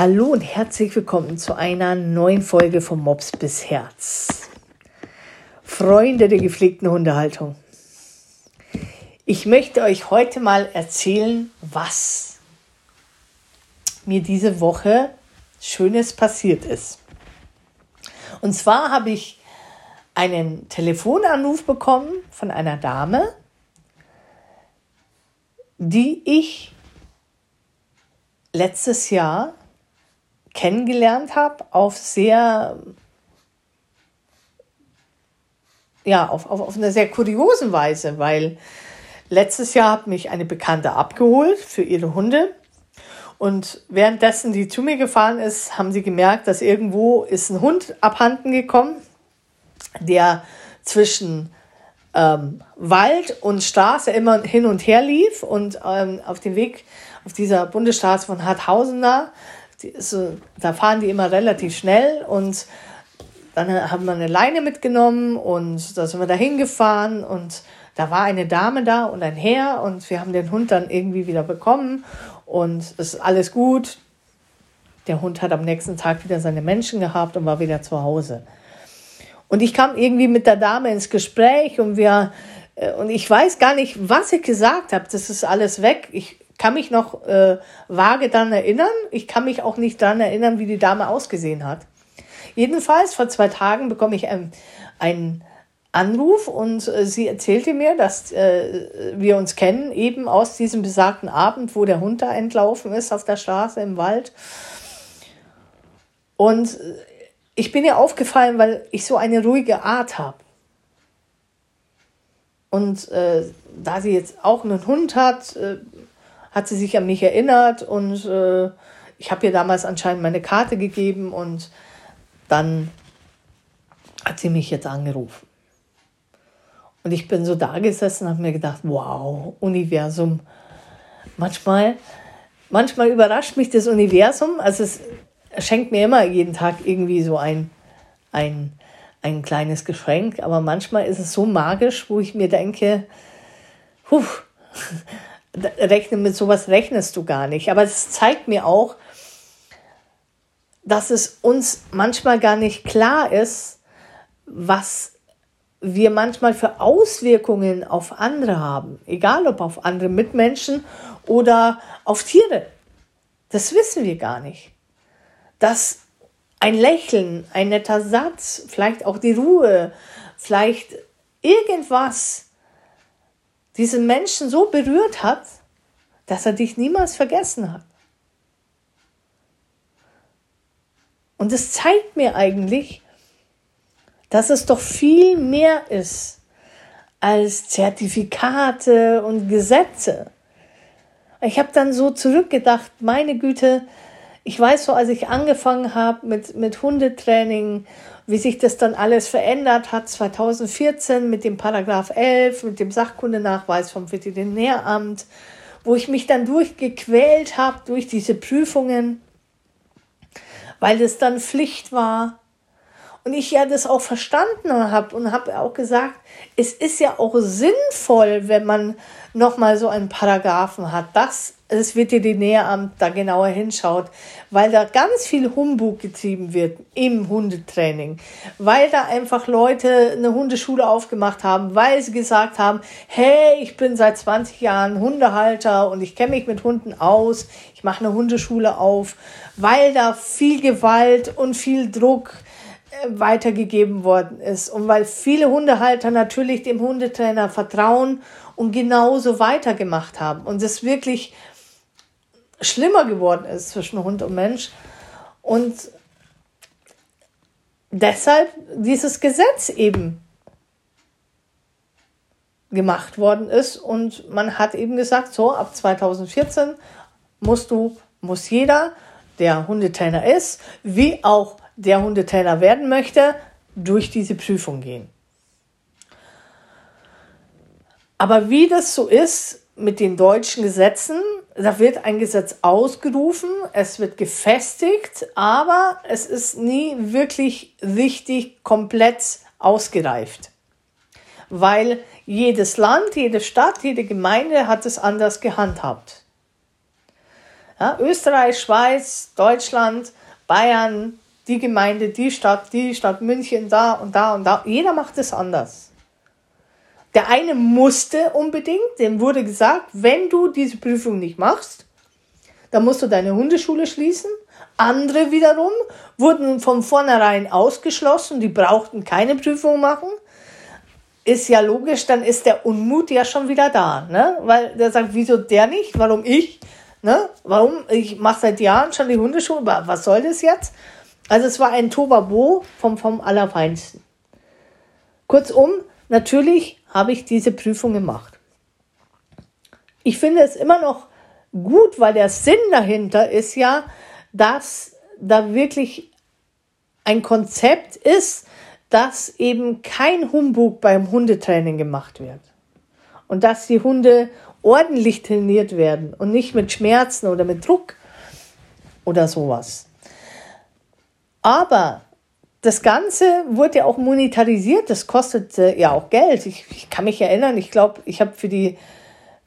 Hallo und herzlich willkommen zu einer neuen Folge vom Mops bis Herz. Freunde der gepflegten Hundehaltung. Ich möchte euch heute mal erzählen, was mir diese Woche Schönes passiert ist. Und zwar habe ich einen Telefonanruf bekommen von einer Dame, die ich letztes Jahr kennengelernt habe auf sehr, ja, auf, auf, auf eine sehr kuriosen Weise, weil letztes Jahr hat mich eine Bekannte abgeholt für ihre Hunde. Und währenddessen die zu mir gefahren ist, haben sie gemerkt, dass irgendwo ist ein Hund abhanden gekommen, der zwischen ähm, Wald und Straße immer hin und her lief und ähm, auf dem Weg auf dieser Bundesstraße von Harthausen da die, so, da fahren die immer relativ schnell und dann haben wir eine Leine mitgenommen und da sind wir da hingefahren und da war eine Dame da und ein Herr und wir haben den Hund dann irgendwie wieder bekommen und es ist alles gut. Der Hund hat am nächsten Tag wieder seine Menschen gehabt und war wieder zu Hause. Und ich kam irgendwie mit der Dame ins Gespräch und wir äh, und ich weiß gar nicht, was ich gesagt habe. Das ist alles weg. Ich kann mich noch äh, vage daran erinnern. Ich kann mich auch nicht daran erinnern, wie die Dame ausgesehen hat. Jedenfalls, vor zwei Tagen bekomme ich ähm, einen Anruf und äh, sie erzählte mir, dass äh, wir uns kennen, eben aus diesem besagten Abend, wo der Hund da entlaufen ist auf der Straße im Wald. Und äh, ich bin ihr aufgefallen, weil ich so eine ruhige Art habe. Und äh, da sie jetzt auch einen Hund hat, äh, hat sie sich an mich erinnert und äh, ich habe ihr damals anscheinend meine Karte gegeben und dann hat sie mich jetzt angerufen. Und ich bin so da gesessen und habe mir gedacht, wow, Universum. Manchmal, manchmal überrascht mich das Universum. Also es schenkt mir immer jeden Tag irgendwie so ein, ein, ein kleines Geschenk. Aber manchmal ist es so magisch, wo ich mir denke, puh, rechne, mit sowas rechnest du gar nicht. Aber es zeigt mir auch, dass es uns manchmal gar nicht klar ist, was wir manchmal für Auswirkungen auf andere haben. Egal ob auf andere Mitmenschen oder auf Tiere. Das wissen wir gar nicht. Dass ein Lächeln, ein netter Satz, vielleicht auch die Ruhe, vielleicht irgendwas diesen Menschen so berührt hat, dass er dich niemals vergessen hat. Und es zeigt mir eigentlich, dass es doch viel mehr ist als Zertifikate und Gesetze. Ich habe dann so zurückgedacht, meine Güte, ich weiß so, als ich angefangen habe mit, mit Hundetraining wie sich das dann alles verändert hat 2014 mit dem Paragraph 11, mit dem Sachkundenachweis vom Veterinäramt, wo ich mich dann durchgequält habe durch diese Prüfungen, weil es dann Pflicht war. Und ich ja das auch verstanden habe und habe auch gesagt, es ist ja auch sinnvoll, wenn man nochmal so einen Paragraphen hat, dass das Veterinäramt da genauer hinschaut, weil da ganz viel Humbug getrieben wird im Hundetraining, weil da einfach Leute eine Hundeschule aufgemacht haben, weil sie gesagt haben, hey, ich bin seit 20 Jahren Hundehalter und ich kenne mich mit Hunden aus, ich mache eine Hundeschule auf, weil da viel Gewalt und viel Druck weitergegeben worden ist. Und weil viele Hundehalter natürlich dem Hundetrainer vertrauen und genauso weitergemacht haben. Und es wirklich schlimmer geworden ist zwischen Hund und Mensch. Und deshalb dieses Gesetz eben gemacht worden ist. Und man hat eben gesagt, so ab 2014 musst du, muss jeder, der Hundetrainer ist, wie auch der Hundetrainer werden möchte, durch diese Prüfung gehen. Aber wie das so ist mit den deutschen Gesetzen, da wird ein Gesetz ausgerufen, es wird gefestigt, aber es ist nie wirklich richtig komplett ausgereift. Weil jedes Land, jede Stadt, jede Gemeinde hat es anders gehandhabt. Ja, Österreich, Schweiz, Deutschland, Bayern, die Gemeinde, die Stadt, die Stadt München, da und da und da. Jeder macht es anders. Der eine musste unbedingt, dem wurde gesagt, wenn du diese Prüfung nicht machst, dann musst du deine Hundeschule schließen. Andere wiederum wurden von vornherein ausgeschlossen, die brauchten keine Prüfung machen. Ist ja logisch, dann ist der Unmut ja schon wieder da, ne? Weil der sagt, wieso der nicht? Warum ich? Ne? Warum? Ich mache seit Jahren schon die Hundeschule. Was soll das jetzt? Also es war ein Tobabo vom, vom Allerfeinsten. Kurzum, natürlich habe ich diese Prüfung gemacht. Ich finde es immer noch gut, weil der Sinn dahinter ist ja, dass da wirklich ein Konzept ist, dass eben kein Humbug beim Hundetraining gemacht wird. Und dass die Hunde ordentlich trainiert werden und nicht mit Schmerzen oder mit Druck oder sowas. Aber das Ganze wurde ja auch monetarisiert, das kostet ja auch Geld. Ich, ich, kann mich erinnern, ich glaube, ich habe für die,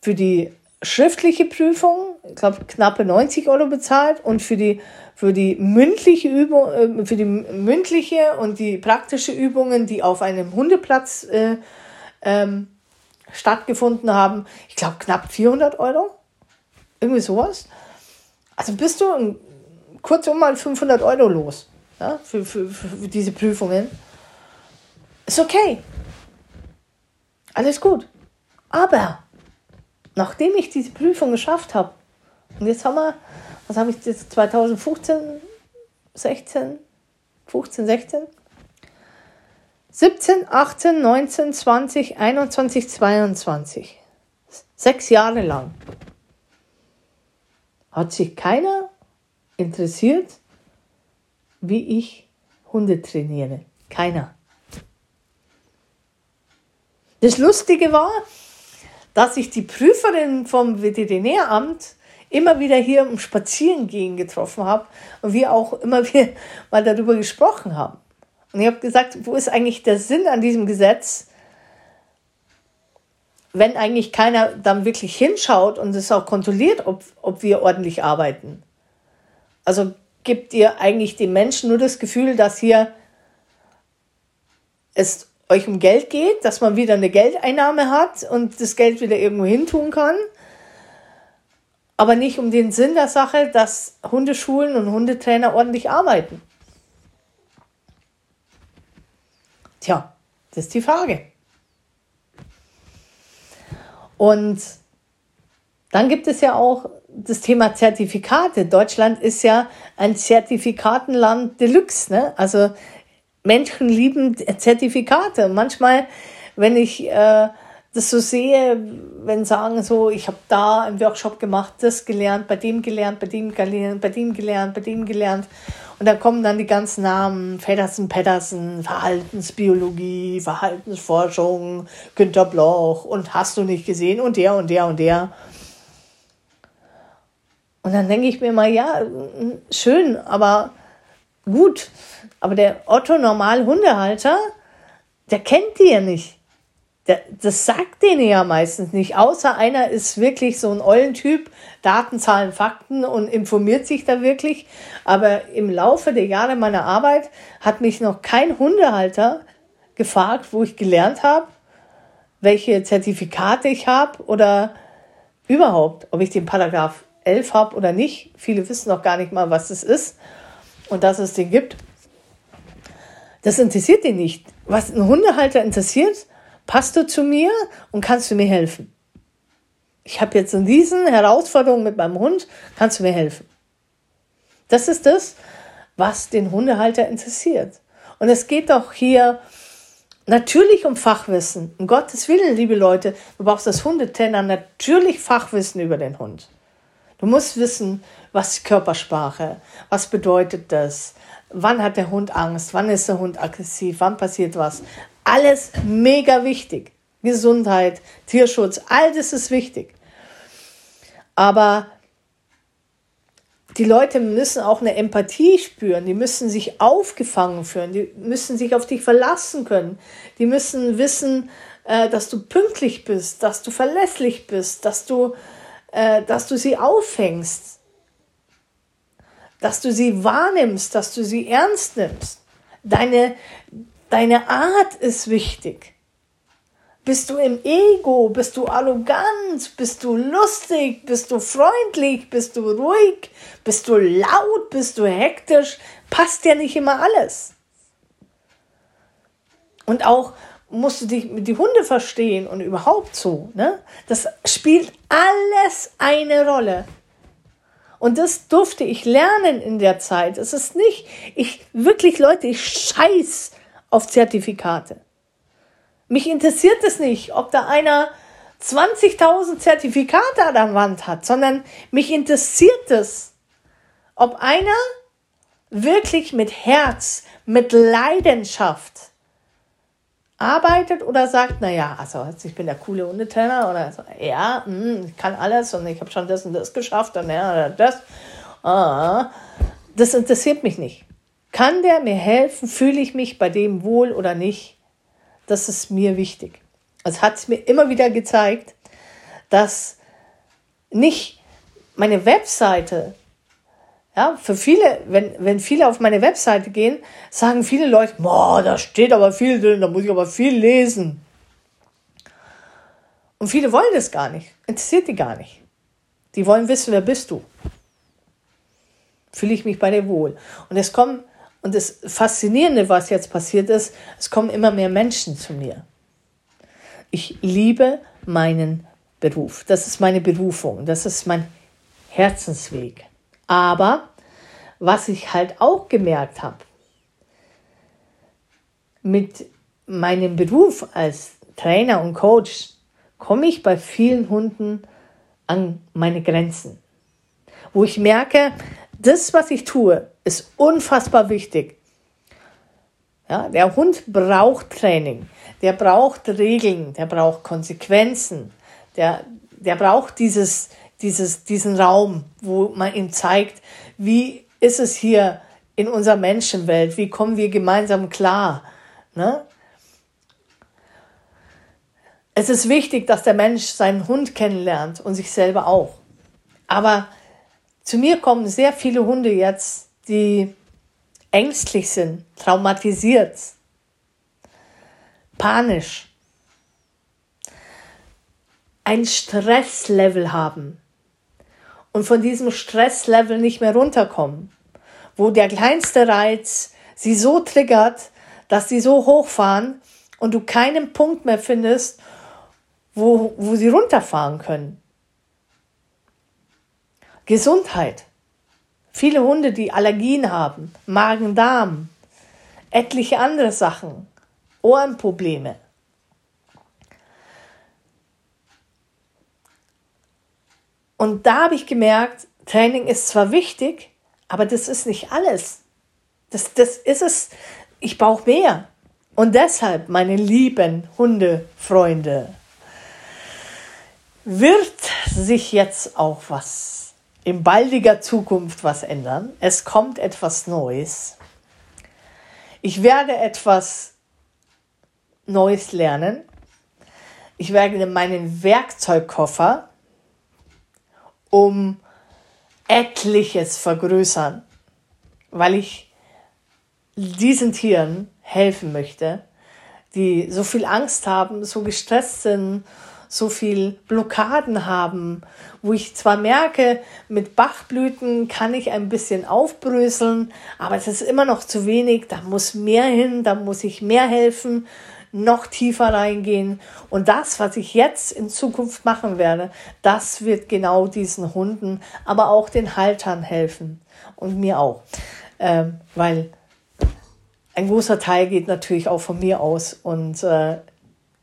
für die schriftliche Prüfung, ich glaube, knappe 90 Euro bezahlt und für die, für die mündliche Übung, äh, für die mündliche und die praktische Übungen, die auf einem Hundeplatz äh, ähm, stattgefunden haben, ich glaube, knapp 400 Euro. Irgendwie sowas. Also bist du kurzum mal 500 Euro los ja, für, für, für diese Prüfungen. Ist okay. Alles gut. Aber nachdem ich diese Prüfung geschafft habe, und jetzt haben wir, was habe ich jetzt 2015, 16, 15, 16, 17, 18, 19, 20, 21, 22. Sechs Jahre lang hat sich keiner interessiert, wie ich Hunde trainiere. Keiner. Das Lustige war, dass ich die Prüferin vom Veterinäramt immer wieder hier im Spazierengehen getroffen habe und wir auch immer wieder mal darüber gesprochen haben. Und ich habe gesagt, wo ist eigentlich der Sinn an diesem Gesetz, wenn eigentlich keiner dann wirklich hinschaut und es auch kontrolliert, ob, ob wir ordentlich arbeiten? Also gibt ihr eigentlich den Menschen nur das Gefühl, dass hier es euch um Geld geht, dass man wieder eine Geldeinnahme hat und das Geld wieder irgendwo hin tun kann, aber nicht um den Sinn der Sache, dass Hundeschulen und Hundetrainer ordentlich arbeiten. Tja, das ist die Frage. Und dann gibt es ja auch das Thema Zertifikate. Deutschland ist ja ein Zertifikatenland Deluxe. Ne? Also Menschen lieben Zertifikate. Manchmal, wenn ich äh, das so sehe, wenn sagen so, ich habe da im Workshop gemacht, das gelernt, bei dem gelernt, bei dem gelernt, bei dem gelernt, bei dem gelernt. Und da kommen dann die ganzen Namen, Feddersen, Pedersen, Verhaltensbiologie, Verhaltensforschung, Günter Bloch und hast du nicht gesehen und der und der und der. Und dann denke ich mir mal, ja, schön, aber gut. Aber der Otto Normal Hundehalter, der kennt die ja nicht. Der, das sagt denen ja meistens nicht, außer einer ist wirklich so ein Eulentyp, Daten, Zahlen, Fakten und informiert sich da wirklich. Aber im Laufe der Jahre meiner Arbeit hat mich noch kein Hundehalter gefragt, wo ich gelernt habe, welche Zertifikate ich habe oder überhaupt, ob ich den Paragraph 11 habe oder nicht. Viele wissen noch gar nicht mal, was es ist und dass es den gibt. Das interessiert den nicht. Was ein Hundehalter interessiert, passt du zu mir und kannst du mir helfen? Ich habe jetzt in diesen Herausforderungen mit meinem Hund, kannst du mir helfen? Das ist das, was den Hundehalter interessiert. Und es geht doch hier natürlich um Fachwissen. Um Gottes Willen, liebe Leute, du brauchst als Hundetrainer natürlich Fachwissen über den Hund. Du musst wissen, was Körpersprache, was bedeutet das, wann hat der Hund Angst, wann ist der Hund aggressiv, wann passiert was. Alles mega wichtig. Gesundheit, Tierschutz, all das ist wichtig. Aber die Leute müssen auch eine Empathie spüren, die müssen sich aufgefangen fühlen, die müssen sich auf dich verlassen können, die müssen wissen, äh, dass du pünktlich bist, dass du verlässlich bist, dass du äh, dass du sie auffängst. dass du sie wahrnimmst, dass du sie ernst nimmst. Deine, deine Art ist wichtig. Bist du im Ego? Bist du arrogant? Bist du lustig? Bist du freundlich? Bist du ruhig? Bist du laut? Bist du hektisch? Passt ja nicht immer alles. Und auch musst du dich mit die Hunde verstehen und überhaupt so. Ne? Das spielt alles eine Rolle. Und das durfte ich lernen in der Zeit. Es ist nicht, ich wirklich Leute, ich scheiß auf Zertifikate. Mich interessiert es nicht, ob da einer 20.000 Zertifikate an der Wand hat, sondern mich interessiert es, ob einer wirklich mit Herz, mit Leidenschaft arbeitet oder sagt, naja, also ich bin der coole Hundetrainer oder so, ja, hm, ich kann alles und ich habe schon das und das geschafft und ja, das. Ah, das interessiert mich nicht. Kann der mir helfen? Fühle ich mich bei dem wohl oder nicht? Das ist mir wichtig. Es hat mir immer wieder gezeigt, dass nicht meine Webseite ja, für viele, wenn, wenn viele auf meine Webseite gehen, sagen viele Leute, boah, da steht aber viel drin, da muss ich aber viel lesen. Und viele wollen das gar nicht. Interessiert die gar nicht. Die wollen wissen, wer bist du? Fühle ich mich bei dir wohl? Und es kommen, und das Faszinierende, was jetzt passiert ist, es kommen immer mehr Menschen zu mir. Ich liebe meinen Beruf. Das ist meine Berufung. Das ist mein Herzensweg. Aber was ich halt auch gemerkt habe, mit meinem Beruf als Trainer und Coach komme ich bei vielen Hunden an meine Grenzen. Wo ich merke, das, was ich tue, ist unfassbar wichtig. Ja, der Hund braucht Training, der braucht Regeln, der braucht Konsequenzen, der, der braucht dieses, dieses, diesen Raum, wo man ihm zeigt, wie ist es hier in unserer Menschenwelt, wie kommen wir gemeinsam klar. Ne? Es ist wichtig, dass der Mensch seinen Hund kennenlernt und sich selber auch. Aber zu mir kommen sehr viele Hunde jetzt, die ängstlich sind, traumatisiert, panisch, ein Stresslevel haben und von diesem Stresslevel nicht mehr runterkommen, wo der kleinste Reiz sie so triggert, dass sie so hochfahren und du keinen Punkt mehr findest, wo, wo sie runterfahren können. Gesundheit. Viele Hunde, die Allergien haben, Magen-Darm, etliche andere Sachen, Ohrenprobleme. Und da habe ich gemerkt, Training ist zwar wichtig, aber das ist nicht alles. Das, das ist es. Ich brauche mehr. Und deshalb, meine lieben Hundefreunde, wird sich jetzt auch was in baldiger Zukunft was ändern. Es kommt etwas Neues. Ich werde etwas Neues lernen. Ich werde meinen Werkzeugkoffer um etliches vergrößern, weil ich diesen Tieren helfen möchte, die so viel Angst haben, so gestresst sind, so viel Blockaden haben, wo ich zwar merke, mit Bachblüten kann ich ein bisschen aufbröseln, aber es ist immer noch zu wenig, da muss mehr hin, da muss ich mehr helfen noch tiefer reingehen. Und das, was ich jetzt in Zukunft machen werde, das wird genau diesen Hunden, aber auch den Haltern helfen. Und mir auch. Ähm, weil ein großer Teil geht natürlich auch von mir aus. Und äh,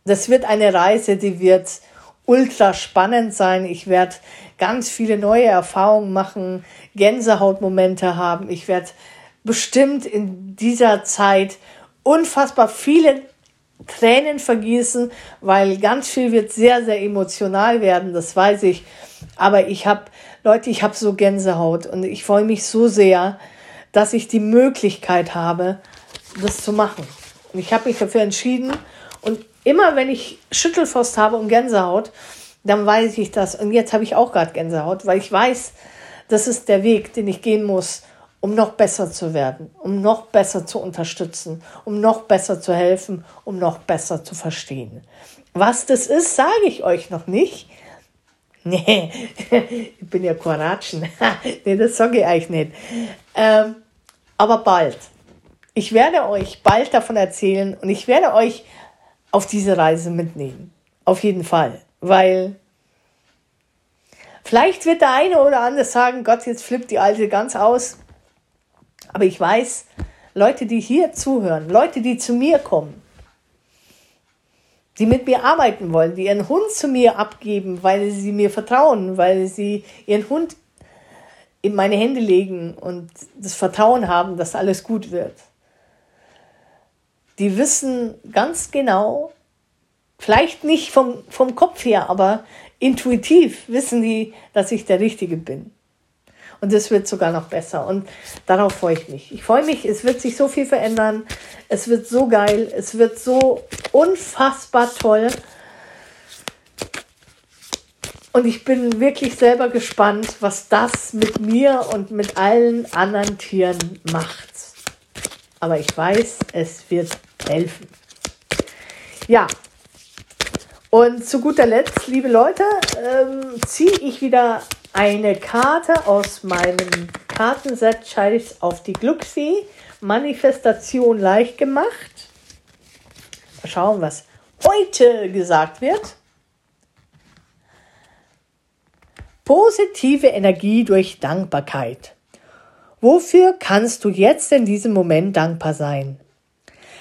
das wird eine Reise, die wird ultra spannend sein. Ich werde ganz viele neue Erfahrungen machen, Gänsehautmomente haben. Ich werde bestimmt in dieser Zeit unfassbar viele Tränen vergießen, weil ganz viel wird sehr, sehr emotional werden, das weiß ich. Aber ich habe, Leute, ich habe so Gänsehaut und ich freue mich so sehr, dass ich die Möglichkeit habe, das zu machen. Und ich habe mich dafür entschieden und immer wenn ich Schüttelfrost habe und Gänsehaut, dann weiß ich das. Und jetzt habe ich auch gerade Gänsehaut, weil ich weiß, das ist der Weg, den ich gehen muss, um noch besser zu werden, um noch besser zu unterstützen, um noch besser zu helfen, um noch besser zu verstehen. Was das ist, sage ich euch noch nicht. Nee, ich bin ja Koratschen. nee, das sage ich euch nicht. Ähm, aber bald. Ich werde euch bald davon erzählen und ich werde euch auf diese Reise mitnehmen. Auf jeden Fall. Weil vielleicht wird der eine oder andere sagen, Gott, jetzt flippt die Alte ganz aus. Aber ich weiß, Leute, die hier zuhören, Leute, die zu mir kommen, die mit mir arbeiten wollen, die ihren Hund zu mir abgeben, weil sie mir vertrauen, weil sie ihren Hund in meine Hände legen und das Vertrauen haben, dass alles gut wird. Die wissen ganz genau, vielleicht nicht vom, vom Kopf her, aber intuitiv wissen die, dass ich der Richtige bin. Und es wird sogar noch besser. Und darauf freue ich mich. Ich freue mich, es wird sich so viel verändern. Es wird so geil. Es wird so unfassbar toll. Und ich bin wirklich selber gespannt, was das mit mir und mit allen anderen Tieren macht. Aber ich weiß, es wird helfen. Ja, und zu guter Letzt, liebe Leute, ähm, ziehe ich wieder eine Karte aus meinem Kartenset Scheiß auf die Glücksfee. Manifestation leicht gemacht. Mal schauen, was heute gesagt wird. Positive Energie durch Dankbarkeit. Wofür kannst du jetzt in diesem Moment dankbar sein?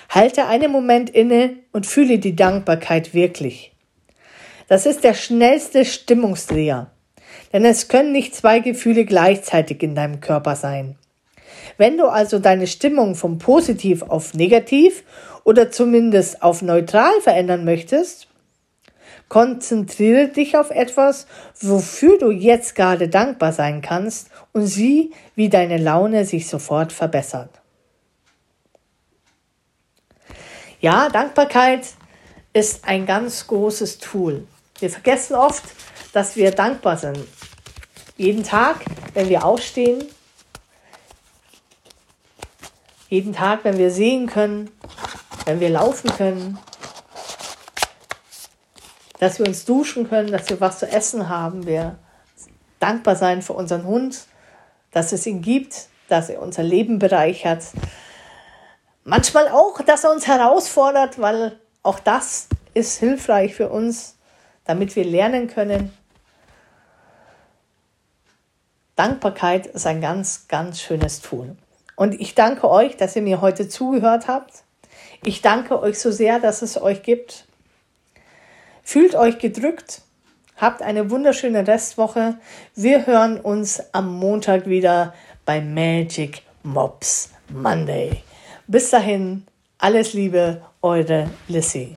Halte einen Moment inne und fühle die Dankbarkeit wirklich. Das ist der schnellste Stimmungsdreher. Denn es können nicht zwei Gefühle gleichzeitig in deinem Körper sein. Wenn du also deine Stimmung vom Positiv auf Negativ oder zumindest auf Neutral verändern möchtest, konzentriere dich auf etwas, wofür du jetzt gerade dankbar sein kannst und sieh, wie deine Laune sich sofort verbessert. Ja, Dankbarkeit ist ein ganz großes Tool. Wir vergessen oft, dass wir dankbar sind. Jeden Tag, wenn wir aufstehen, jeden Tag, wenn wir sehen können, wenn wir laufen können, dass wir uns duschen können, dass wir was zu essen haben, wir dankbar sein für unseren Hund, dass es ihn gibt, dass er unser Leben bereichert. Manchmal auch, dass er uns herausfordert, weil auch das ist hilfreich für uns, damit wir lernen können, Dankbarkeit ist ein ganz, ganz schönes Tool. Und ich danke euch, dass ihr mir heute zugehört habt. Ich danke euch so sehr, dass es euch gibt. Fühlt euch gedrückt. Habt eine wunderschöne Restwoche. Wir hören uns am Montag wieder bei Magic Mops Monday. Bis dahin, alles Liebe, eure Lissy.